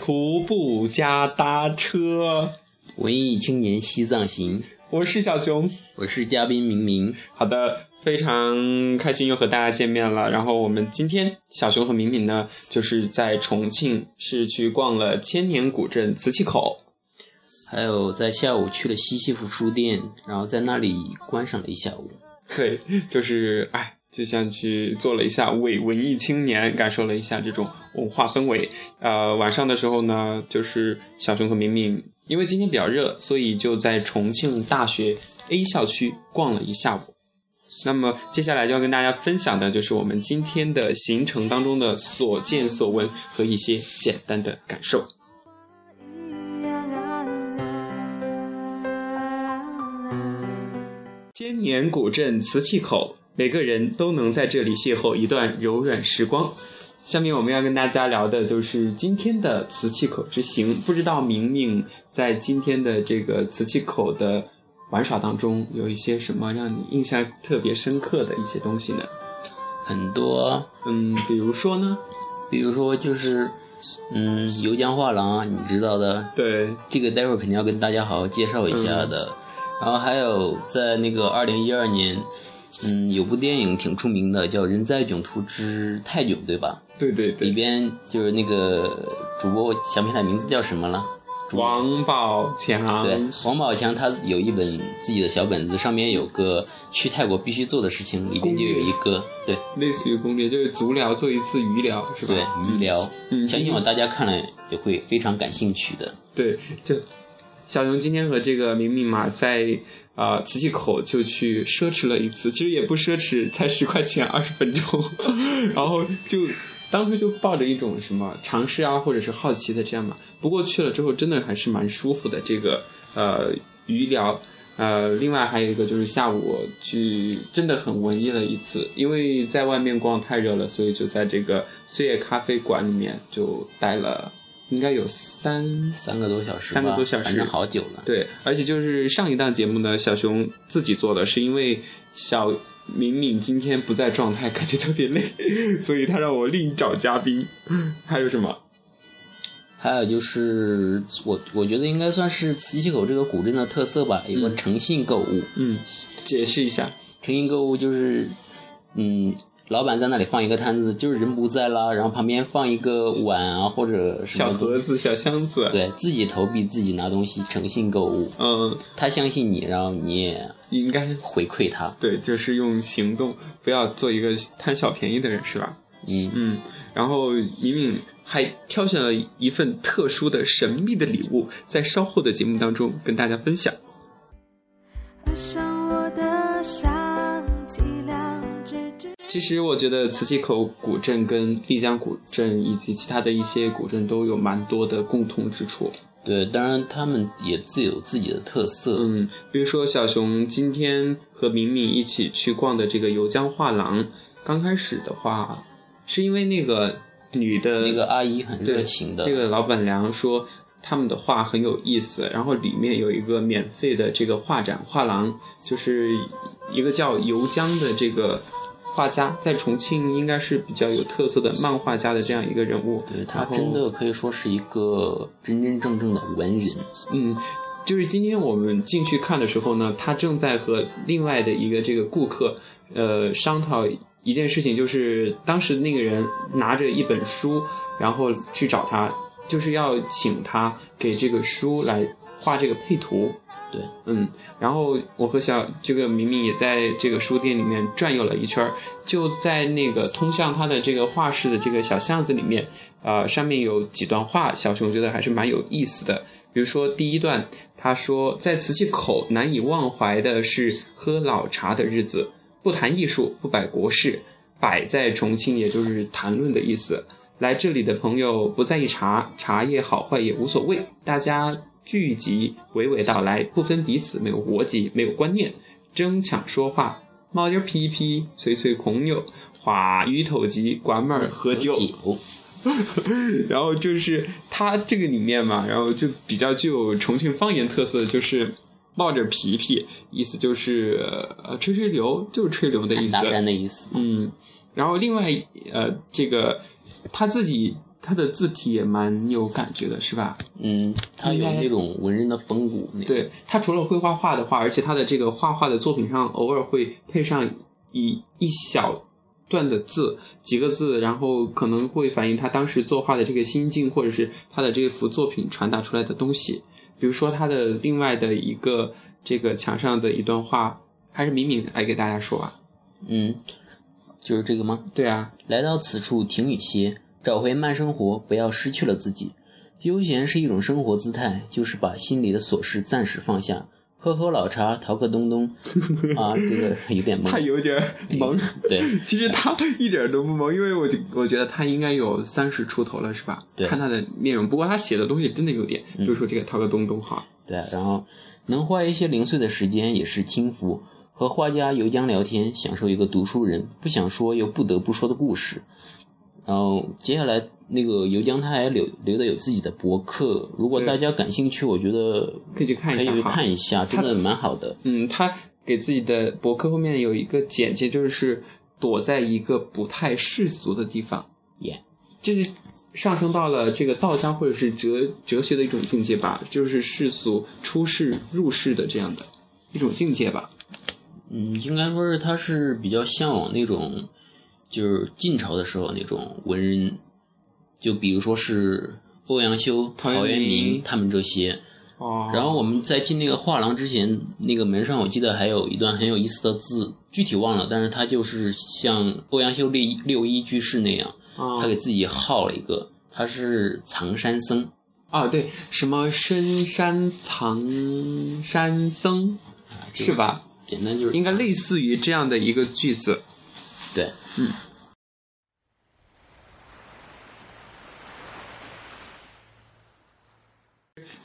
徒步加搭车，文艺青年西藏行，我是小熊，我是嘉宾明明。好的，非常开心又和大家见面了。然后我们今天小熊和明明呢，就是在重庆是去逛了千年古镇磁器口，还有在下午去了西西弗书店，然后在那里观赏了一下午。对，就是哎。就像去做了一下伪文艺青年，感受了一下这种文化氛围。呃，晚上的时候呢，就是小熊和明明，因为今天比较热，所以就在重庆大学 A 校区逛了一下午。那么接下来就要跟大家分享的就是我们今天的行程当中的所见所闻和一些简单的感受。千年古镇瓷器口。每个人都能在这里邂逅一段柔软时光。下面我们要跟大家聊的就是今天的瓷器口之行。不知道明明在今天的这个瓷器口的玩耍当中，有一些什么让你印象特别深刻的一些东西呢？很多，嗯，比如说呢？比如说就是，嗯，游江画廊，你知道的。对，这个待会儿肯定要跟大家好好介绍一下的。然后还有在那个二零一二年。嗯，有部电影挺出名的，叫《人在囧途之泰囧》，对吧？对对对。里边就是那个主播，我想不起来名字叫什么了。王宝强。对，王宝强他有一本自己的小本子，上面有个去泰国必须做的事情，里边就有一个，对，类似于攻略，就是足疗做一次鱼疗，是吧？对，鱼疗。嗯，相信我，大家看了也会非常感兴趣的。对，就小熊今天和这个明明嘛，在。啊，磁器口就去奢侈了一次，其实也不奢侈，才十块钱二十分钟，然后就当时就抱着一种什么尝试啊，或者是好奇的这样嘛。不过去了之后，真的还是蛮舒服的。这个呃鱼疗，呃，另外还有一个就是下午去真的很文艺了一次，因为在外面逛太热了，所以就在这个岁月咖啡馆里面就待了。应该有三三个多小时，三个多小时，反正好久了。对，而且就是上一档节目呢，小熊自己做的，是因为小敏敏今天不在状态，感觉特别累，所以他让我另找嘉宾。还有什么？还有就是我我觉得应该算是磁器口这个古镇的特色吧，有个诚信购物。嗯，解释一下，诚信购物就是，嗯。老板在那里放一个摊子，就是人不在啦，然后旁边放一个碗啊，或者小盒子、小箱子，对自己投币自己拿东西，诚信购物。嗯，他相信你，然后你也应该回馈他。对，就是用行动，不要做一个贪小便宜的人，是吧？嗯嗯。然后敏敏还挑选了一份特殊的、神秘的礼物，在稍后的节目当中跟大家分享。其实我觉得磁器口古镇跟丽江古镇以及其他的一些古镇都有蛮多的共通之处。对，当然他们也自有自己的特色。嗯，比如说小熊今天和敏敏一起去逛的这个游江画廊，刚开始的话是因为那个女的那个阿姨很热情的，那个老板娘说他们的画很有意思，然后里面有一个免费的这个画展画廊，就是一个叫游江的这个。画家在重庆应该是比较有特色的漫画家的这样一个人物，对他真的可以说是一个真真正正的文人。嗯，就是今天我们进去看的时候呢，他正在和另外的一个这个顾客，呃，商讨一件事情，就是当时那个人拿着一本书，然后去找他，就是要请他给这个书来画这个配图。对，嗯，然后我和小这个明明也在这个书店里面转悠了一圈就在那个通向他的这个画室的这个小巷子里面，呃，上面有几段话，小熊觉得还是蛮有意思的。比如说第一段，他说在瓷器口难以忘怀的是喝老茶的日子，不谈艺术，不摆国事，摆在重庆也就是谈论的意思。来这里的朋友不在意茶，茶叶好坏也无所谓，大家。聚集娓娓道来，不分彼此，没有国籍，没有观念，争抢说话，冒点屁屁，吹吹空牛，话语投机，关门喝酒。然后就是他这个里面嘛，然后就比较具有重庆方言特色，就是冒着皮皮，意思就是呃吹吹牛，就是吹牛的意思。的意思。嗯，然后另外呃这个他自己。他的字体也蛮有感觉的，是吧？嗯，他有那种文人的风骨。对他除了会画画的话，而且他的这个画画的作品上偶尔会配上一一小段的字，几个字，然后可能会反映他当时作画的这个心境，或者是他的这幅作品传达出来的东西。比如说他的另外的一个这个墙上的一段话，还是敏敏来给大家说啊。嗯，就是这个吗？对啊，来到此处停雨歇，找回慢生活，不要失去了自己。悠闲是一种生活姿态，就是把心里的琐事暂时放下，喝喝老茶，淘个东东。啊，这个有点懵。他有点懵。对，其实他一点都不懵，因为我我觉得他应该有三十出头了，是吧？对。看他的面容，不过他写的东西真的有点，比如说这个淘个东东哈。对，然后能花一些零碎的时间也是轻浮。和画家游江聊天，享受一个读书人不想说又不得不说的故事。然后接下来那个游江他还留留的有自己的博客，如果大家感兴趣，我觉得可以去看一下，可以看一下，真的蛮好的。嗯，他给自己的博客后面有一个简介，就是躲在一个不太世俗的地方，耶，就是上升到了这个道家或者是哲哲学的一种境界吧，就是世俗出世入世的这样的一种境界吧。嗯，应该说是他是比较向往那种，就是晋朝的时候那种文人，就比如说是欧阳修、陶渊明他们这些。哦。然后我们在进那个画廊之前，那个门上我记得还有一段很有意思的字，具体忘了，但是他就是像欧阳修六六一居士那样，他给自己号了一个，他是藏山僧。啊，对，什么深山藏山僧，是吧？简单就是应该类似于这样的一个句子，对，嗯。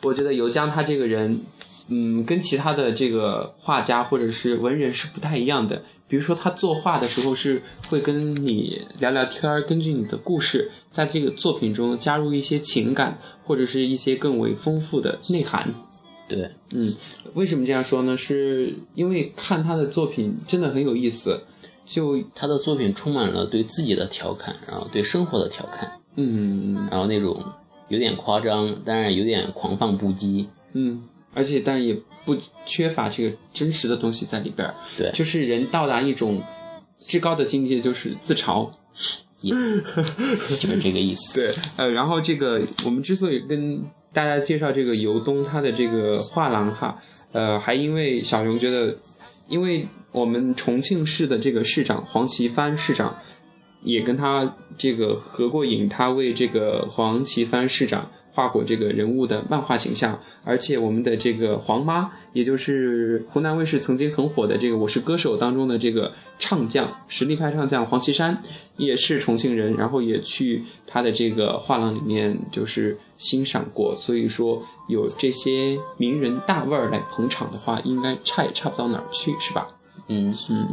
我觉得游江他这个人，嗯，跟其他的这个画家或者是文人是不太一样的。比如说他作画的时候是会跟你聊聊天儿，根据你的故事，在这个作品中加入一些情感或者是一些更为丰富的内涵。对，嗯，为什么这样说呢？是因为看他的作品真的很有意思，就他的作品充满了对自己的调侃，然后对生活的调侃，嗯，然后那种有点夸张，当然有点狂放不羁，嗯，而且但也不缺乏这个真实的东西在里边儿，对，就是人到达一种至高的境界，就是自嘲，就是这个意思，对，呃，然后这个我们之所以跟。大家介绍这个尤东他的这个画廊哈，呃，还因为小熊觉得，因为我们重庆市的这个市长黄奇帆市长也跟他这个合过影，他为这个黄奇帆市长画过这个人物的漫画形象。而且我们的这个黄妈，也就是湖南卫视曾经很火的这个《我是歌手》当中的这个唱将，实力派唱将黄绮珊，也是重庆人，然后也去他的这个画廊里面就是欣赏过。所以说有这些名人大腕儿来捧场的话，应该差也差不到哪儿去，是吧？嗯嗯。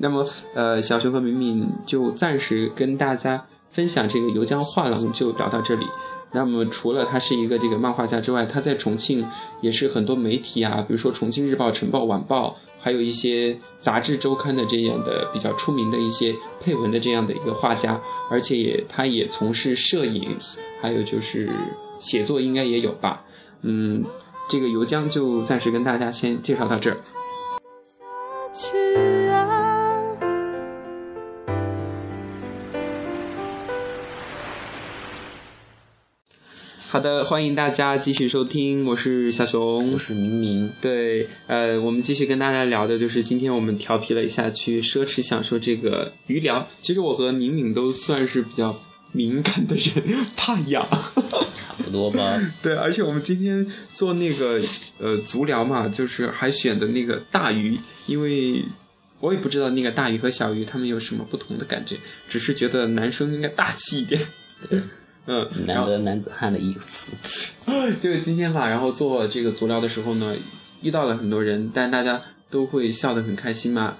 那么呃，小熊和敏敏就暂时跟大家分享这个游江画廊，就聊到这里。那么，除了他是一个这个漫画家之外，他在重庆也是很多媒体啊，比如说《重庆日报》《晨报》《晚报》，还有一些杂志周刊的这样的比较出名的一些配文的这样的一个画家，而且也他也从事摄影，还有就是写作应该也有吧。嗯，这个游江就暂时跟大家先介绍到这儿。好的，欢迎大家继续收听，我是小熊，我是明明。对，呃，我们继续跟大家聊的就是今天我们调皮了一下，去奢侈享受这个鱼疗。其实我和明明都算是比较敏感的人，怕痒，差不多吧。对，而且我们今天做那个呃足疗嘛，就是还选的那个大鱼，因为我也不知道那个大鱼和小鱼他们有什么不同的感觉，只是觉得男生应该大气一点。对。嗯，难得男子汉的一个词。就是今天吧，然后做这个足疗的时候呢，遇到了很多人，但大家都会笑得很开心嘛。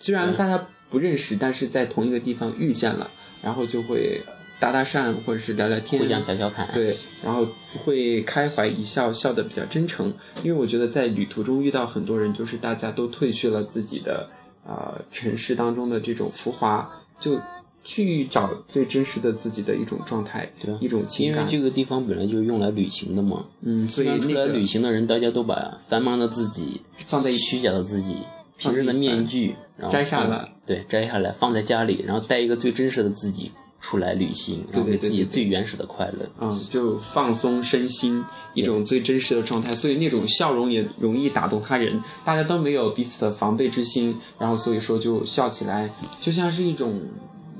虽然大家不认识，但是在同一个地方遇见了，然后就会搭搭讪或者是聊聊天，互相调调侃。对，然后会开怀一笑，笑得比较真诚。因为我觉得在旅途中遇到很多人，就是大家都褪去了自己的啊城市当中的这种浮华，就。去找最真实的自己的一种状态，对啊一种情感。因为这个地方本来就是用来旅行的嘛。嗯，所以出来旅行的人，大家都把繁忙的自己放在虚假的自己、平时的面具，然后摘下来，对，摘下来放在家里，然后带一个最真实的自己出来旅行，然后给自己最原始的快乐。嗯，就放松身心，一种最真实的状态，所以那种笑容也容易打动他人。大家都没有彼此的防备之心，然后所以说就笑起来，就像是一种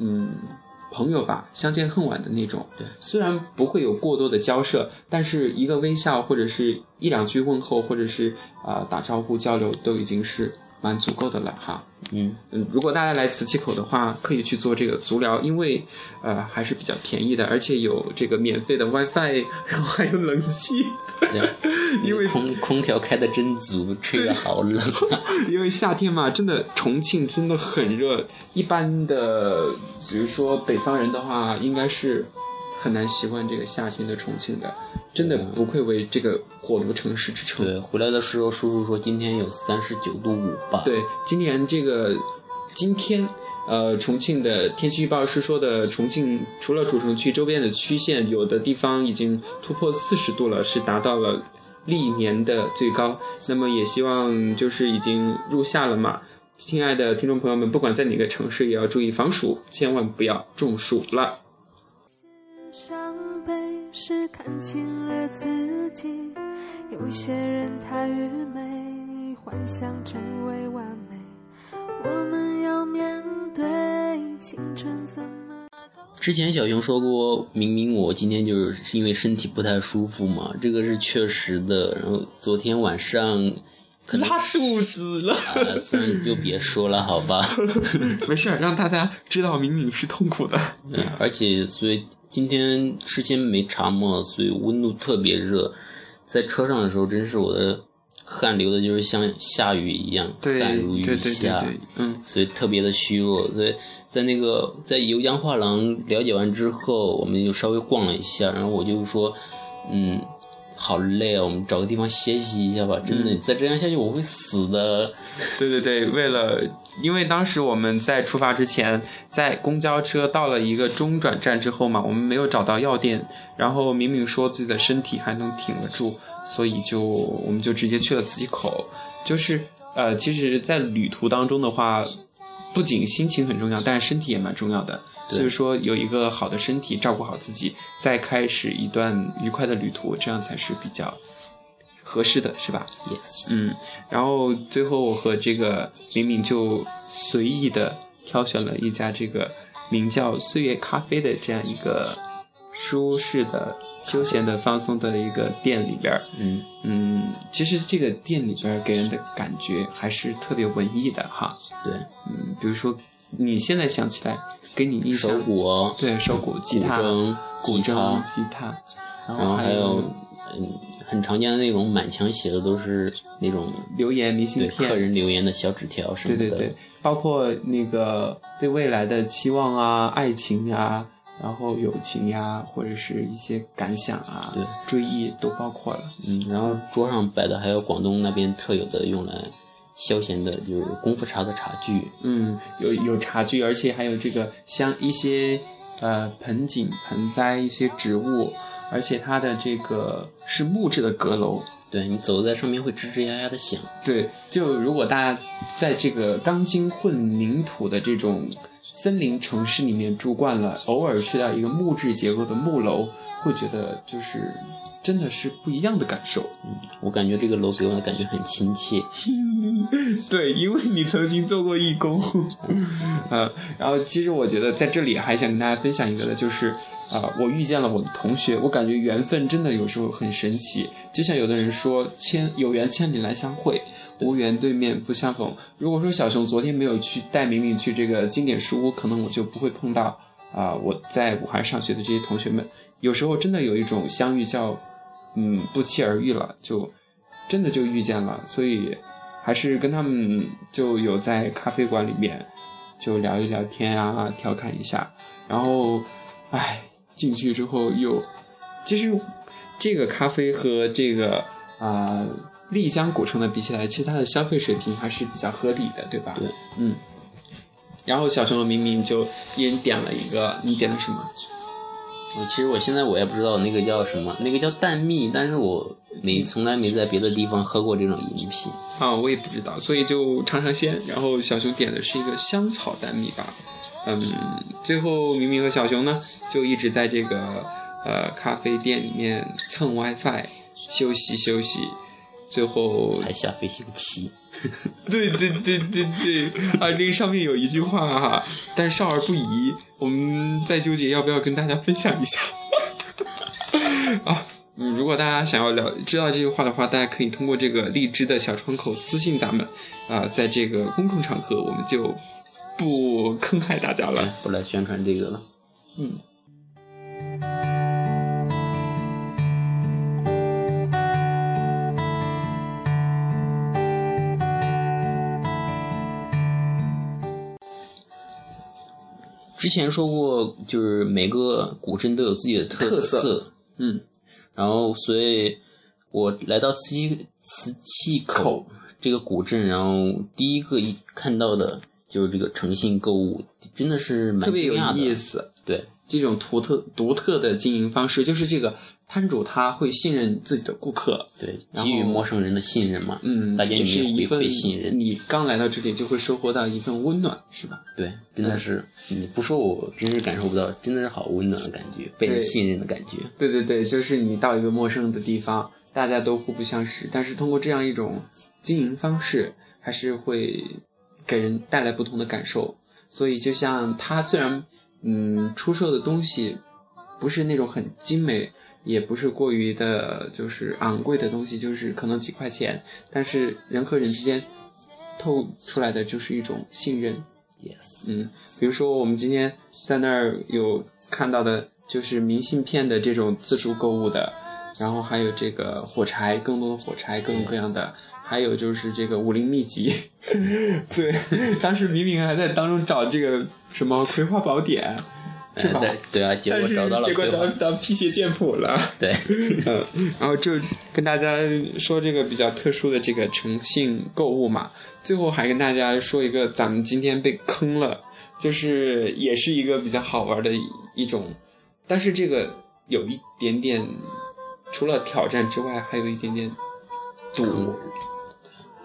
嗯朋友吧，相见恨晚的那种。对，虽然不会有过多的交涉，但是一个微笑或者是一两句问候，或者是啊、呃打招呼交流，都已经是蛮足够的了哈。嗯，嗯，如果大家来磁器口的话，可以去做这个足疗，因为呃还是比较便宜的，而且有这个免费的 WiFi，然后还有冷气。这样，因为空空调开的真足，吹的好冷啊。因为夏天嘛，真的重庆真的很热。一般的，比如说北方人的话，应该是很难习惯这个夏天的重庆的。真的不愧为这个火炉城市之称。对，回来的时候叔叔说今天有三十九度五吧。对，今年这个今天，呃，重庆的天气预报是说的，重庆除了主城区周边的区县，有的地方已经突破四十度了，是达到了历年的最高。那么也希望就是已经入夏了嘛，亲爱的听众朋友们，不管在哪个城市，也要注意防暑，千万不要中暑了。是看清了自己，有些人太愚昧，幻想成为完美。我们要面对青春怎么都之前小熊说过，明明我今天就是因为身体不太舒服嘛，这个是确实的。然后昨天晚上可拉肚子了，啊，算了就别说了，好吧。没事，让大家知道敏敏是痛苦的。对，而且所以今天事先没查嘛，所以温度特别热，在车上的时候，真是我的汗流的就是像下雨一样，对汗如雨对对对下。对，嗯。所以特别的虚弱。所以在那个在油江画廊了解完之后，我们就稍微逛了一下，然后我就说，嗯，好累啊，我们找个地方歇息一下吧。真的，再这样下去我会死的。对对对，为了，因为当时我们在出发之前，在公交车到了一个中转站之后嘛，我们没有找到药店，然后明明说自己的身体还能挺得住，所以就我们就直接去了磁器口。就是呃，其实，在旅途当中的话，不仅心情很重要，但是身体也蛮重要的。对所以说，有一个好的身体，照顾好自己，再开始一段愉快的旅途，这样才是比较合适的，是吧？Yes，嗯，然后最后我和这个敏敏就随意的挑选了一家这个名叫“岁月咖啡”的这样一个舒适的、休闲的、放松的一个店里边儿。嗯，嗯，其实这个店里边儿给人的感觉还是特别文艺的哈。对，嗯，比如说你现在想起来，给你印象手鼓哦，对手鼓、吉他、古筝、古筝、吉他，然然后还有有嗯很常见的那种满墙写的都是那种留言、明信片，客人留言的小纸条什么的。对对对，包括那个对未来的期望啊、爱情呀、然后友情呀，或者是一些感想啊、对。追忆都包括了。嗯，然后桌上摆的还有广东那边特有的用来消闲的，就是功夫茶的茶具。嗯，有有茶具，而且还有这个像一些呃盆景、盆栽、一些植物，而且它的这个是木质的阁楼。对你走在上面会吱吱呀呀的响。对，就如果大家在这个钢筋混凝土的这种森林城市里面住惯了，偶尔去到一个木质结构的木楼，会觉得就是真的是不一样的感受。嗯我感觉这个楼给我的感觉很亲切。对，因为你曾经做过义工，呃，然后其实我觉得在这里还想跟大家分享一个的，就是啊、我遇见了我的同学，我感觉缘分真的有时候很神奇，就像有的人说千有缘千里来相会。无缘对面不相逢。如果说小熊昨天没有去带明明去这个经典书屋，可能我就不会碰到啊、我在武汉上学的这些同学们。有时候真的有一种相遇叫嗯不期而遇了，就真的就遇见了，所以还是跟他们就有在咖啡馆里面就聊一聊天啊，调侃一下，然后唉进去之后又其实这个咖啡和这个啊、丽江古城的比起来，其实它的消费水平还是比较合理的，对吧？对，嗯。然后小熊和明明就一人点了一个，你点的什么？我其实我现在我也不知道那个叫什么，那个叫蛋蜜，但是我没从来没在别的地方喝过这种饮品。啊，我也不知道，所以就尝尝鲜。然后小熊点的是一个香草蛋蜜吧，嗯，最后明明和小熊呢就一直在这个呃咖啡店里面蹭 WiFi 休息休息，最后还下飞行棋。对对对对对啊，这个上面有一句话哈，但是少儿不宜，我们在纠结要不要跟大家分享一下 啊。嗯，如果大家想要了知道这句话的话，大家可以通过这个荔枝的小窗口私信咱们啊，在这个公众场合我们就不坑害大家了，不来宣传这个了。嗯。之前说过，就是每个古镇都有自己的特色，嗯，然后所以，我来到磁器磁器口这个古镇，然后第一个一看到的就是这个诚信购物，真的是蛮特别有意思，对。这种独特独特的经营方式，就是这个摊主他会信任自己的顾客，对，给予陌生人的信任嘛，嗯，大家也是一份信任。你刚来到这里就会收获到一份温暖，是吧？对，真的是，你不说我真是感受不到，真的是好温暖的感觉，被信任的感觉。对对对，就是你到一个陌生的地方，大家都互不相识，但是通过这样一种经营方式，还是会给人带来不同的感受。所以，就像他虽然。嗯，出售的东西不是那种很精美，也不是过于的，就是昂贵的东西，就是可能几块钱，但是人和人之间透出来的就是一种信任。Yes，嗯，比如说我们今天在那儿有看到的，就是明信片的这种自助购物的，然后还有这个火柴，更多的火柴，各种各样的，还有就是这个武林秘籍。对，当时明明还在当中找这个。什么《葵花宝典》是吧？对啊，结果找到了结果找到辟邪剑谱了。对，嗯，然后就跟大家说这个比较特殊的这个诚信购物嘛。最后还跟大家说一个，咱们今天被坑了，就是也是一个比较好玩的一种，但是这个有一点点，除了挑战之外，还有一点点赌。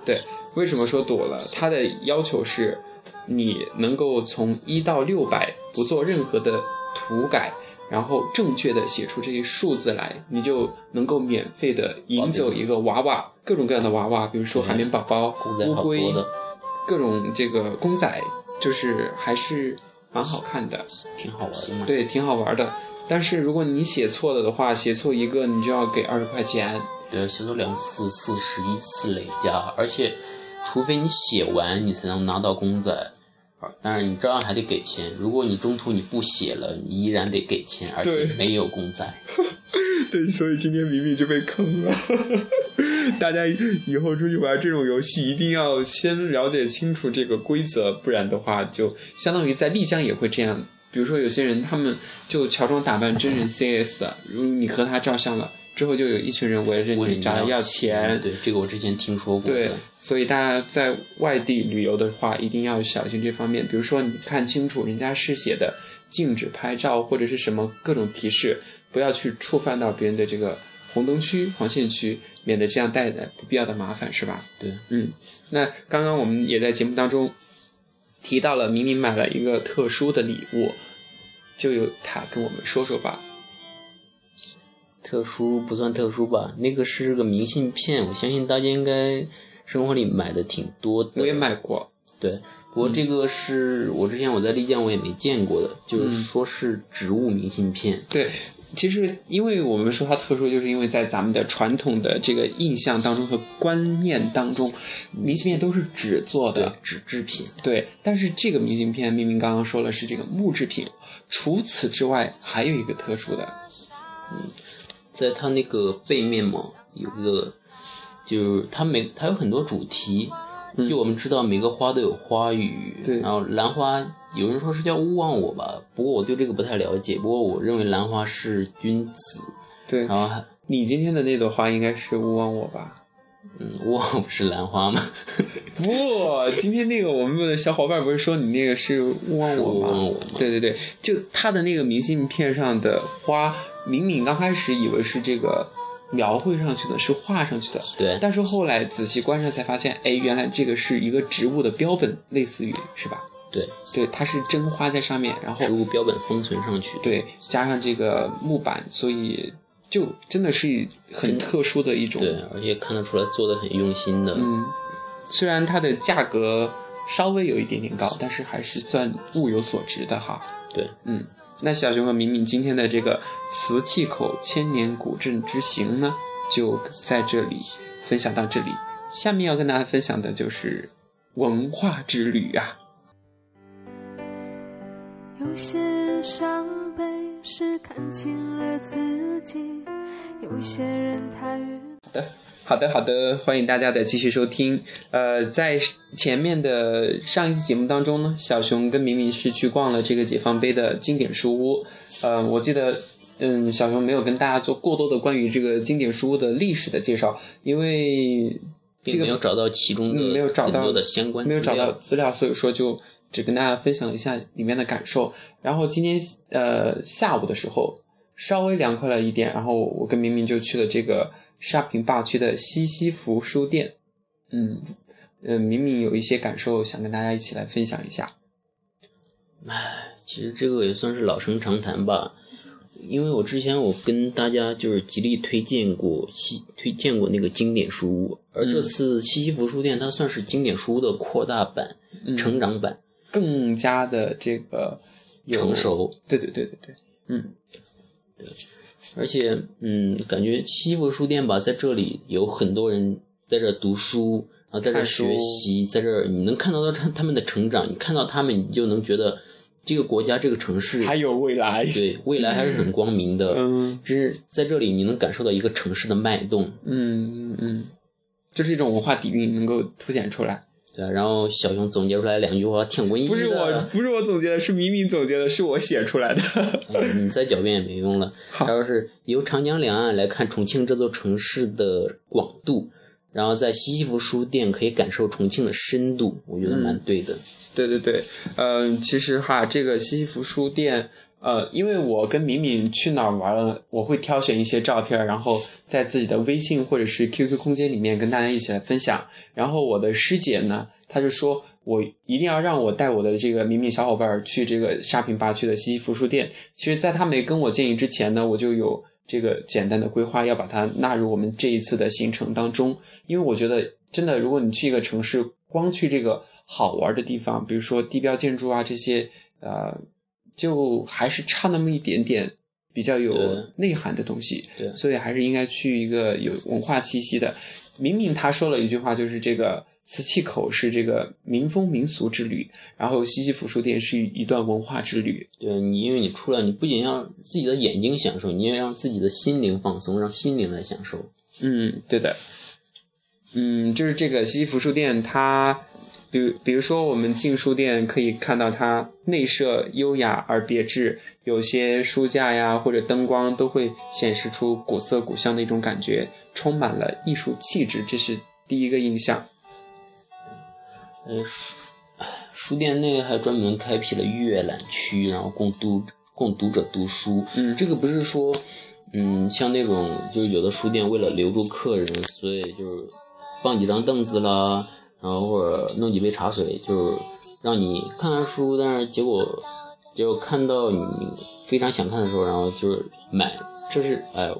对，为什么说赌了？他的要求是。你能够从一到六百不做任何的涂改，然后正确的写出这些数字来，你就能够免费的赢走一个娃娃，各种各样的娃娃，比如说海绵宝宝、乌龟，各种这个公仔，就是还是蛮好看的，挺好玩的嘛。对，挺好玩的。但是如果你写错了的话，写错一个你就要给二十块钱。对，写错两次、四十一次累加，而且。除非你写完，你才能拿到公仔，当然你照样还得给钱。如果你中途你不写了，你依然得给钱，而且没有公仔。对，所以今天明明就被坑了。大家以后出去玩这种游戏，一定要先了解清楚这个规则，不然的话，就相当于在丽江也会这样。比如说有些人他们就乔装打扮真人 CS，如果你和他照相了。之后就有一群人围着你找他要钱，对这个我之前听说过。对，所以大家在外地旅游的话，一定要小心这方面。比如说，你看清楚人家是写的禁止拍照或者是什么各种提示，不要去触犯到别人的这个红灯区、黄线区，免得这样带来不必要的麻烦，是吧？对，嗯。那刚刚我们也在节目当中提到了，明明买了一个特殊的礼物，就由他跟我们说说吧。特殊不算特殊吧，那个是个明信片，我相信大家应该生活里买的挺多的。我也买过，对，不过这个是我之前我在丽江我也没见过的，就是说是植物明信片。对，其实因为我们说它特殊，就是因为在咱们的传统的这个印象当中和观念当中，明信片都是纸做的纸制品。对，但是这个明信片明明刚刚说了是这个木制品，除此之外还有一个特殊的，嗯。在它那个背面嘛，有一个，就是它每它有很多主题，就我们知道每个花都有花语，对，然后兰花有人说是叫勿忘我吧，不过我对这个不太了解，不过我认为兰花是君子，对，然后你今天的那朵花应该是勿忘我吧？嗯，勿忘不是兰花吗？不，今天那个我们的小伙伴不是说你那个是勿忘我吗？勿忘我吗对对对，就他的那个明信片上的花，敏敏刚开始以为是这个描绘上去的，是画上去的。对但是后来仔细观察才发现，哎，原来这个是一个植物的标本，类似于是吧？对，对，它是真花在上面，然后植物标本封存上去。对，加上这个木板，所以就真的是很特殊的一种。对，而且看得出来做的很用心的。嗯，虽然它的价格稍微有一点点高，但是还是算物有所值的哈。对，嗯，那小熊和明明今天的这个瓷器口千年古镇之行呢，就在这里分享到这里。下面要跟大家分享的就是文化之旅啊。有些人伤悲是看清了自己，有些人他愚好的，好的，欢迎大家的继续收听。呃，在前面的上一期节目当中呢，小熊跟明明是去逛了这个解放碑的经典书屋。呃，我记得，嗯，小熊没有跟大家做过多的关于这个经典书屋的历史的介绍，因为这个并没有找到其中的嗯没有找到的相关没有找到资料。资料，所以说就只跟大家分享了一下里面的感受。然后今天呃下午的时候稍微凉快了一点，然后我跟明明就去了这个沙坪坝区的西西弗书店。嗯嗯，明明有一些感受想跟大家一起来分享一下。其实这个也算是老生常谈吧，因为我之前我跟大家就是极力推荐过西推荐过那个经典书屋，而嗯这次西西弗书店它算是经典书屋的扩大版、嗯成长版。更加的这个成熟，对对对对对，嗯而且，嗯，感觉西部书店吧，在这里有很多人在这儿读书，然后在这儿学习，在这儿你能看到他他们的成长，你看到他们，你就能觉得这个国家这个城市还有未来，对未来还是很光明的。嗯就是在这里，你能感受到一个城市的脉动，嗯嗯嗯，就是一种文化底蕴能够凸显出来。对啊。然后小熊总结出来两句话，挺文艺的。不是我，不是我总结的，是明明总结的，是我写出来的。嗯，你再狡辩也没用了。好他说是由长江两岸来看重庆这座城市的广度，然后在西西弗书店可以感受重庆的深度，我觉得蛮对的。对对对，嗯、其实哈，这个西西弗书店，呃，因为我跟敏敏去哪儿玩了，我会挑选一些照片，然后在自己的微信或者是 QQ 空间里面跟大家一起来分享。然后我的师姐呢，她就说我一定要让我带我的这个敏敏小伙伴去这个沙坪坝区的西西弗书店。其实，在她没跟我建议之前呢，我就有这个简单的规划，要把它纳入我们这一次的行程当中。因为我觉得，真的，如果你去一个城市，光去这个好玩的地方，比如说地标建筑啊这些，呃，就还是差那么一点点比较有内涵的东西。对所以还是应该去一个有文化气息的。明明他说了一句话，就是这个瓷器口是这个民风民俗之旅，然后西西弗书店是一段文化之旅。对你，因为你出来，你不仅要自己的眼睛享受，你也让自己的心灵放松，让心灵来享受。嗯，对的。嗯，就是这个西西弗书店，它，比如比如说我们进书店可以看到它内设优雅而别致，有些书架呀或者灯光都会显示出古色古香的一种感觉，充满了艺术气质，这是第一个印象。呃，书书店内还专门开辟了阅览区，然后供读供读者读书。嗯这个不是说，嗯，像那种就是有的书店为了留住客人，所以就是放几张凳子啦，然后或者弄几杯茶水，就是让你看看书，但是结果结果看到你非常想看的时候，然后就是买，这是哎。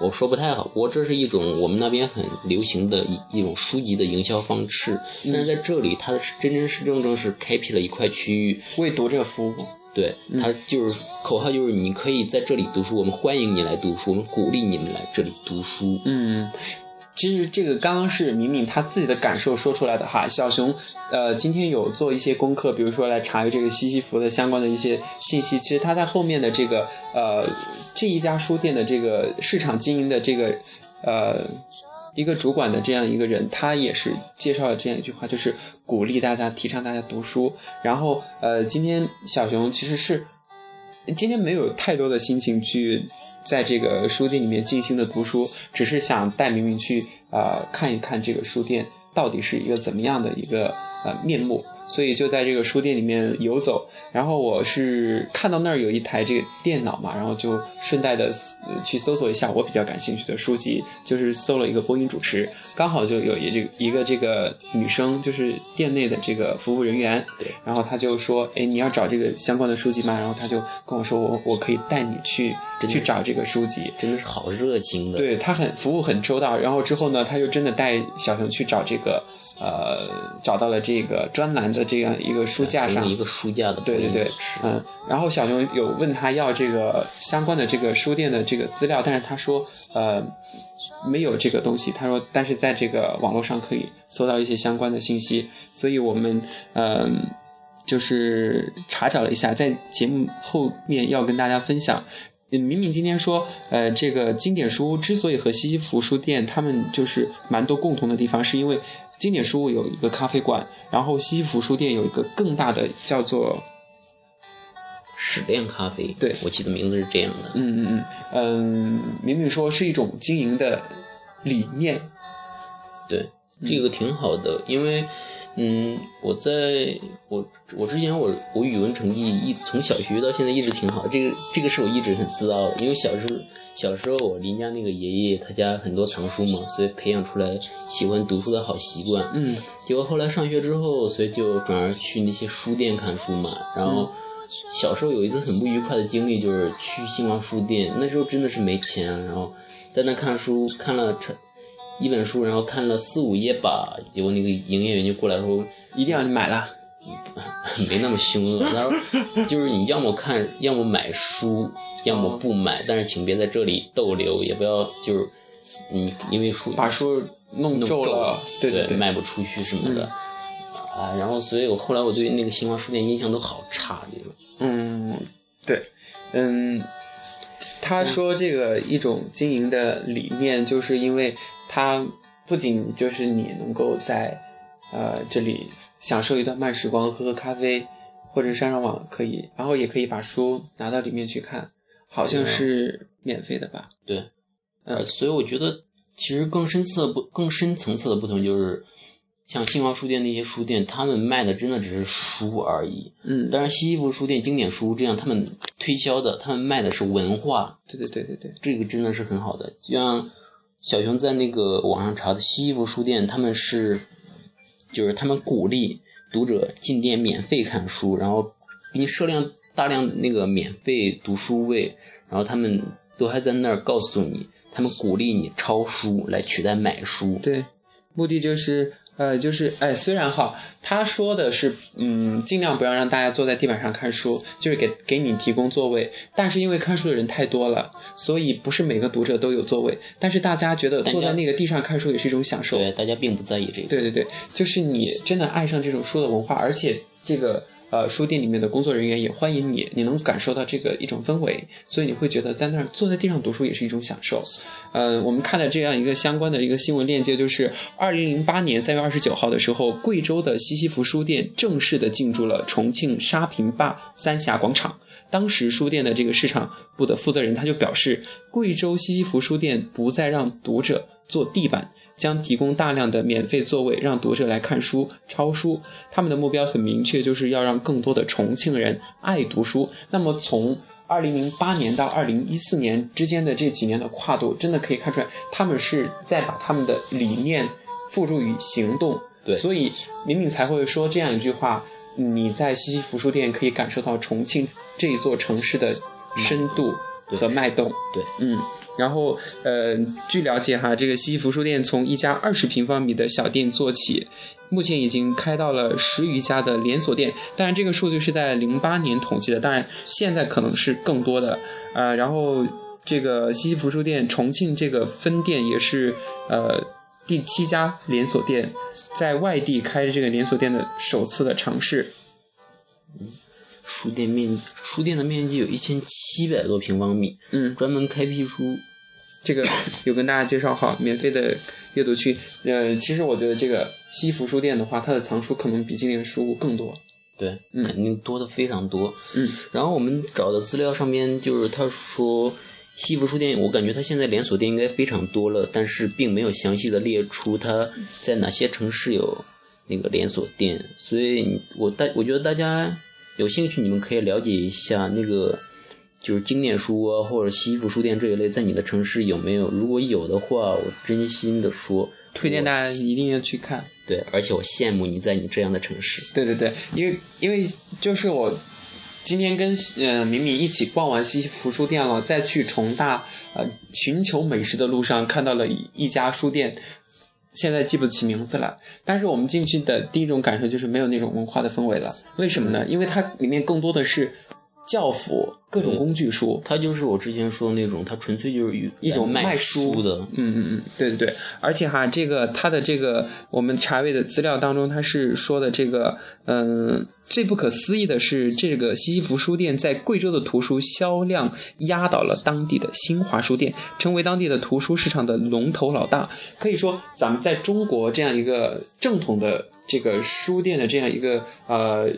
我说不太好，不过这是一种我们那边很流行的一一种书籍的营销方式，但是在这里，它是真真实正正是开辟了一块区域，为读者服务。对，它就是口号就是你可以在这里读书，我们欢迎你来读书，我们鼓励你们来这里读书。嗯，其实这个刚刚是敏敏他自己的感受说出来的哈。小熊，呃，今天有做一些功课，比如说来查阅这个西西弗的相关的一些信息。其实他在后面的这个呃这一家书店的这个市场经营的这个呃一个主管的这样一个人，他也是介绍了这样一句话，就是鼓励大家、提倡大家读书。然后呃，今天小熊其实是今天没有太多的心情去在这个书店里面静心的读书，只是想带明明去啊、呃看一看这个书店到底是一个怎么样的一个呃面目，所以就在这个书店里面游走。然后我是看到那儿有一台这个电脑嘛，然后就顺带的去搜索一下我比较感兴趣的书籍，就是搜了一个播音主持，刚好就有一这一个这个女生，就是店内的这个服务人员，对，然后他就说，哎，你要找这个相关的书籍吗？然后他就跟我说，我我可以带你去去找这个书籍。真的是好热情的。对他很服务很周到，然后之后呢，他就真的带小熊去找这个，呃，找到了这个专栏的这样一个书架上，一个书架的对对对，嗯，然后小熊有问他要这个相关的这个书店的这个资料，但是他说呃没有这个东西，他说但是在这个网络上可以搜到一些相关的信息，所以我们嗯、就是查找了一下，在节目后面要跟大家分享。嗯，明明今天说，呃，这个经典书屋之所以和西西弗书店他们就是蛮多共同的地方，是因为经典书屋有一个咖啡馆，然后西西弗书店有一个更大的叫做矢量咖啡，对。我记得名字是这样的。嗯嗯嗯。嗯，明明说是一种经营的理念，对，这个挺好的，因为，嗯，我在我我之前我我语文成绩一从小学到现在一直挺好，这个这个是我一直很自傲的，因为小时候小时候我邻家那个爷爷他家很多藏书嘛，所以培养出来喜欢读书的好习惯。嗯结果后来上学之后，所以就转而去那些书店看书嘛。然后小时候有一次很不愉快的经历，就是去新华书店，那时候真的是没钱，然后在那看书，看了成一本书，然后看了四五页吧，结果那个营业员就过来说，一定要你买了。没那么凶恶，他说就是你要么看，要么买书，要么不买，但是请别在这里逗留，也不要就是你因为书把书弄弄皱皱了，对对对，卖不出去什么的。啊，然后所以我后来我对那个新华书店印象都好差，这个嗯，对，嗯，他说这个一种经营的理念，就是因为它不仅就是你能够在呃这里享受一段慢时光，喝喝咖啡，或者上上网可以，然后也可以把书拿到里面去看，好像是免费的吧？对，嗯呃，所以我觉得其实更深次的不更深层次的不同就是，像新华书店那些书店，他们卖的真的只是书而已。嗯，当然，西西弗书店经典书这样，他们推销的，他们卖的是文化，对对对对对，这个真的是很好的。就像小熊在那个网上查的西西弗书店，他们是就是他们鼓励读者进店免费看书，然后给你设量大量那个免费读书位，然后他们都还在那儿告诉你，他们鼓励你抄书来取代买书。对，目的就是呃，就是哎，虽然哈，他说的是嗯，尽量不要让大家坐在地板上看书，就是给给你提供座位，但是因为看书的人太多了，所以不是每个读者都有座位，但是大家觉得坐在那个地上看书也是一种享受。对，大家并不在意这个。对对对，就是你真的爱上这种书的文化，而且这个呃书店里面的工作人员也欢迎你，你能感受到这个一种氛围，所以你会觉得在那儿坐在地上读书也是一种享受。呃，我们看的这样一个相关的一个新闻链接，就是二零零八年三月二十九号的时候，贵州的西西弗书店正式的进驻了重庆沙坪坝三峡广场。当时书店的这个市场部的负责人他就表示，贵州西西弗书店不再让读者坐地板，将提供大量的免费座位让读者来看书、抄书。他们的目标很明确，就是要让更多的重庆人爱读书。那么从二零零八年到二零一四年之间的这几年的跨度，真的可以看出来，他们是在把他们的理念付诸于行动。对所以敏敏才会说这样一句话：你在西西弗书店可以感受到重庆这一座城市的深度和脉动。对，嗯。然后，呃，据了解哈，这个西西弗书店从一家二十平方米的小店做起，目前已经开到了十余家的连锁店。当然，这个数据是在零八年统计的，当然现在可能是更多的。呃，然后这个西西弗书店重庆这个分店也是呃第七家连锁店，在外地开这个连锁店的首次的尝试。书店面书店的面积有一千七百多平方米，嗯，专门开辟出这个 有跟大家介绍好，免费的阅读区。呃，其实我觉得这个西服书店的话，它的藏书可能比金典书屋更多。对，嗯肯定多的非常多。嗯，然后我们找的资料上面就是他说西服书店，我感觉它现在连锁店应该非常多了，但是并没有详细的列出它在哪些城市有那个连锁店，所以我大我觉得大家有兴趣，你们可以了解一下那个就是经典书啊，或者西服书店这一类，在你的城市有没有？如果有的话，我真心的说，推荐大家一定要去看。对，而且我羡慕你在你这样的城市。对对对，因为因为就是我今天跟呃明明一起逛完西服书店了，再去重大呃寻求美食的路上看到了一一家书店，现在记不起名字了。但是我们进去的第一种感受就是没有那种文化的氛围了。为什么呢？因为它里面更多的是教辅各种工具书。它就是我之前说的那种，它纯粹就是一种卖卖书的，嗯嗯嗯，对对对，而且哈，这个它的这个我们查阅的资料当中，它是说的这个，嗯、最不可思议的是，这个西西弗书店在贵州的图书销量压倒了当地的新华书店，成为当地的图书市场的龙头老大。可以说，咱们在中国这样一个正统的这个书店的这样一个呃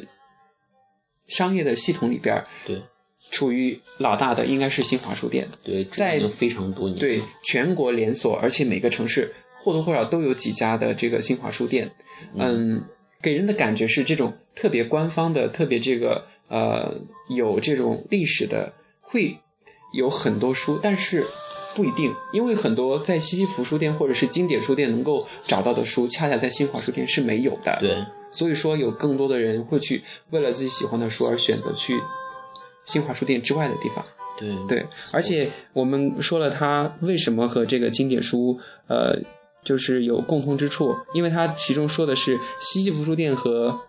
商业的系统里边，对处于老大的应该是新华书店。对，在非常多年。对，全国连锁，而且每个城市或多或少都有几家的这个新华书店。嗯，给人的感觉是这种特别官方的、特别这个呃有这种历史的，会有很多书，但是不一定，因为很多在西西弗书店或者是经典书店能够找到的书，恰恰在新华书店是没有的。对所以说有更多的人会去为了自己喜欢的书而选择去新华书店之外的地方。对对，而且我们说了它为什么和这个经典书，呃，就是有共通之处，因为它其中说的是西西弗书店和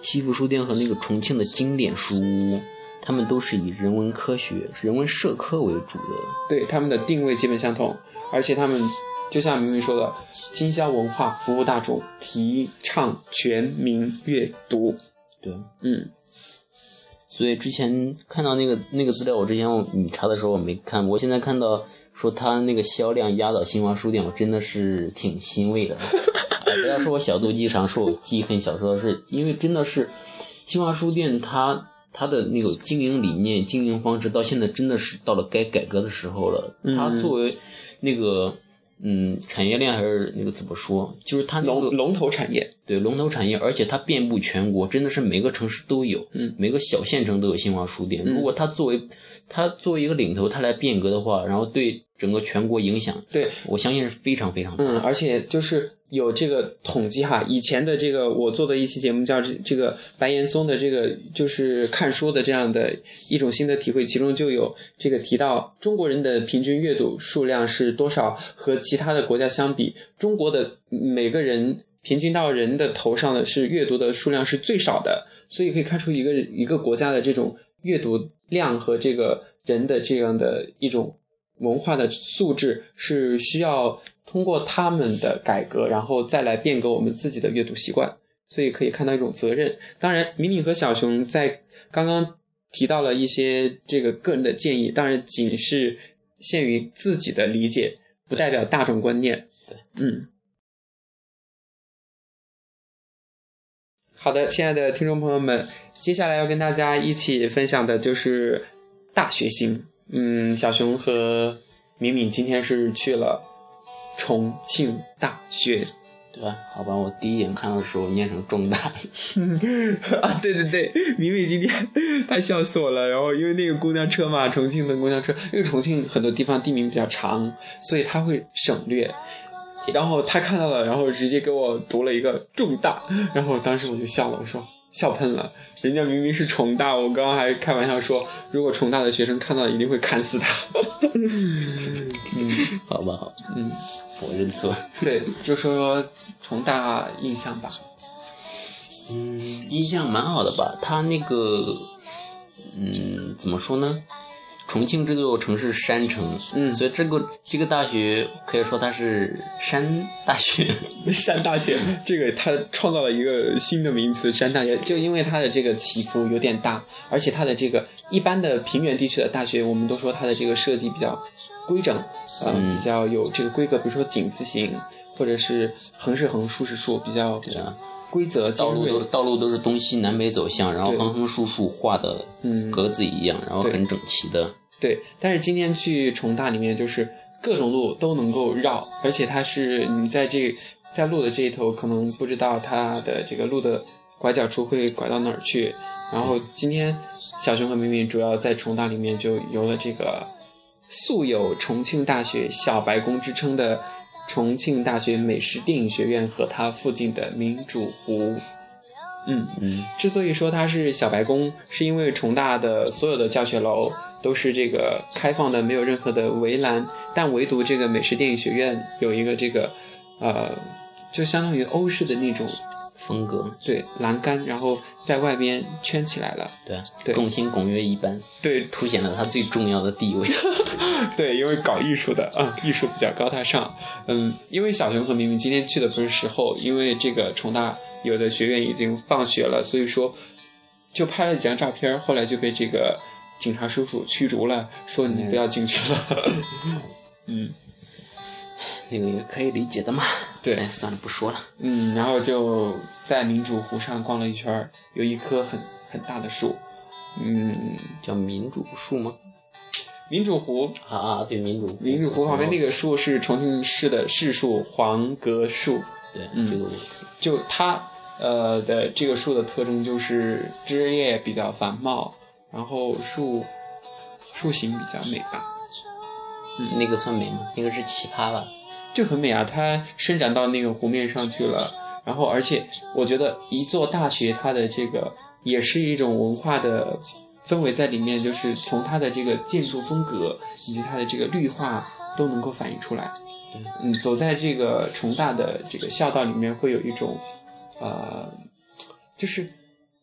西服书店和那个重庆的经典书屋，他们都是以人文科学、人文社科为主的。对他们的定位基本相同，而且他们就像明明说的，经销文化，服务大众，提倡全民阅读。对，嗯，所以之前看到那个那个资料，我之前我你查的时候我没看，我现在看到说他那个销量压倒新华书店，我真的是挺欣慰的。哎不要说我小肚鸡肠，说我记恨小说，是因为真的是新华书店它它的那个经营理念、经营方式，到现在真的是到了该改革的时候了。它作为那个嗯产业链还是那个怎么说，就是它那个龙龙头产业。对龙头产业，而且它遍布全国，真的是每个城市都有，嗯每个小县城都有新华书店。如果它作为它作为一个领头，它来变革的话，然后对整个全国影响，对，我相信是非常非常大。嗯，而且就是有这个统计哈，以前的这个我做的一期节目叫这这个白岩松的这个就是看书的这样的一种新的体会，其中就有这个提到中国人的平均阅读数量是多少，和其他的国家相比，中国的每个人。平均到人的头上的是阅读的数量是最少的，所以可以看出一个一个国家的这种阅读量和这个人的这样的一种文化的素质是需要通过他们的改革，然后再来变革我们自己的阅读习惯，所以可以看到一种责任。当然，敏敏和小熊在刚刚提到了一些这个个人的建议，当然仅是限于自己的理解，不代表大众观念。对，嗯。好的，亲爱的听众朋友们，接下来要跟大家一起分享的就是大学心。嗯，小熊和敏敏今天是去了重庆大学对吧？好吧，我第一眼看到的时候念成重大，啊，对对对，敏敏今天 太笑死我了。然后因为那个公交车嘛，重庆的公交车，因为重庆很多地方地名比较长，所以他会省略。然后他看到了，然后直接给我读了一个重大，然后当时我就笑了，我说笑喷了，人家明明是重大，我刚刚还开玩笑说，如果重大的学生看到一定会砍死他。好吧，好吧，嗯，我认错。对，就说说重大印象吧。嗯，印象蛮好的吧？他那个，嗯，怎么说呢？重庆这座城市山城，嗯所以这个这个大学可以说它是山大学。山大学，这个它创造了一个新的名词，山大学。就因为它的这个起伏有点大，而且它的这个一般的平原地区的大学，我们都说它的这个设计比较规整，呃，嗯比较有这个规格，比如说井字形，或者是横是横，竖是竖，比较规则道路都。道路都是东西南北走向，然后横横竖竖画的嗯格子一样，然后很整齐的。对，但是今天去重大里面就是各种路都能够绕，而且它是你在这在路的这一头可能不知道它的这个路的拐角处会拐到哪儿去。然后今天小熊和明明主要在重大里面就游了这个素有重庆大学小白宫之称的重庆大学美食电影学院和它附近的民主湖。嗯，嗯，之所以说它是小白宫，是因为重大的所有的教学楼都是这个开放的，没有任何的围栏，但唯独这个美食电影学院有一个这个，呃，就相当于欧式的那种风格，对栏杆，然后在外边圈起来了。对啊，对众星拱月一般，对凸显了它最重要的地位。对，因为搞艺术的啊、艺术比较高大上。嗯，因为小熊和明明今天去的不是时候，因为这个重大有的学院已经放学了，所以说就拍了几张照片，后来就被这个警察叔叔驱逐了，说你不要进去了。嗯那个也可以理解的嘛。对哎，算了，不说了。嗯，然后就在民主湖上逛了一圈儿，有一棵很很大的树。嗯，叫民主树吗？民主湖啊啊，对，民主民主湖旁边那个，树是重庆市的市树黄格树。对，嗯这个我就它呃的这个树的特征就是枝叶比较繁茂，然后树树形比较美吧，嗯那个算美吗？那个是奇葩吧？就很美啊。它伸展到那个湖面上去了，然后而且我觉得一座大学它的这个也是一种文化的氛围在里面，就是从它的这个建筑风格以及它的这个绿化都能够反映出来。嗯，走在这个重大的这个校道里面，会有一种，呃，就是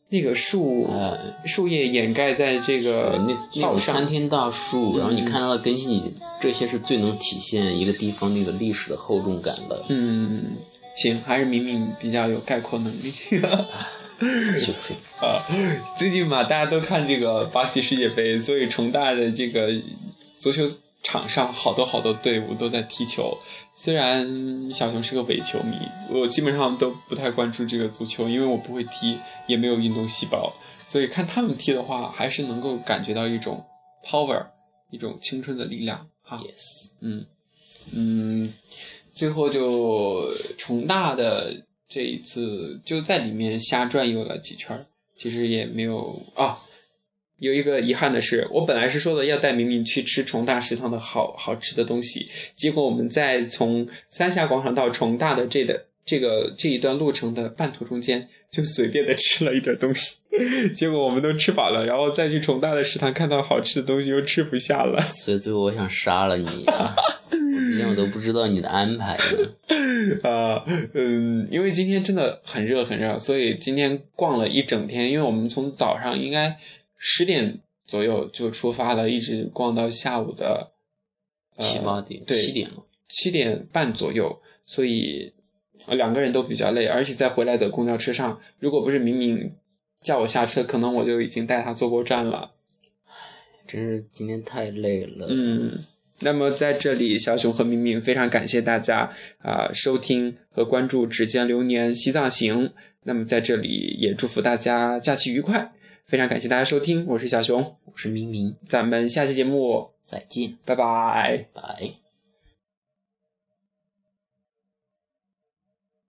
那个树、呃树叶掩盖在这个呃，那那种参天大树，然后你嗯看到的根系，这些是最能体现一个地方那个历史的厚重感的。嗯，行，还是明明比较有概括能力。羞愧。啊，最近嘛，大家都看这个巴西世界杯，所以重大的这个足球场上好多好多队伍都在踢球。虽然小熊是个伪球迷，我基本上都不太关注这个足球，因为我不会踢，也没有运动细胞，所以看他们踢的话，还是能够感觉到一种 power，一种青春的力量哈。Yes，嗯嗯，最后就重大的这一次就在里面瞎转悠了几圈儿，其实也没有啊。有一个遗憾的是，我本来是说的要带明明去吃重大食堂的好好吃的东西，结果我们在从三峡广场到重大的这的这个这一段路程的半途中间，就随便的吃了一点东西，结果我们都吃饱了，然后再去重大的食堂看到好吃的东西又吃不下了。所以最后我想杀了你啊！我之前我都不知道你的安排呢。啊，嗯，因为今天真的很热很热，所以今天逛了一整天。因为我们从早上应该十点左右就出发了，一直逛到下午的呃七八点，对七点了。七点半左右，所以呃两个人都比较累，而且在回来的公交车上，如果不是明明叫我下车，可能我就已经带他坐过站了。真是今天太累了。嗯，那么在这里，小熊和明明非常感谢大家啊、收听和关注《指尖流年西藏行》。那么在这里也祝福大家假期愉快，非常感谢大家收听，我是小熊，我是明明，咱们下期节目再见，拜拜。拜。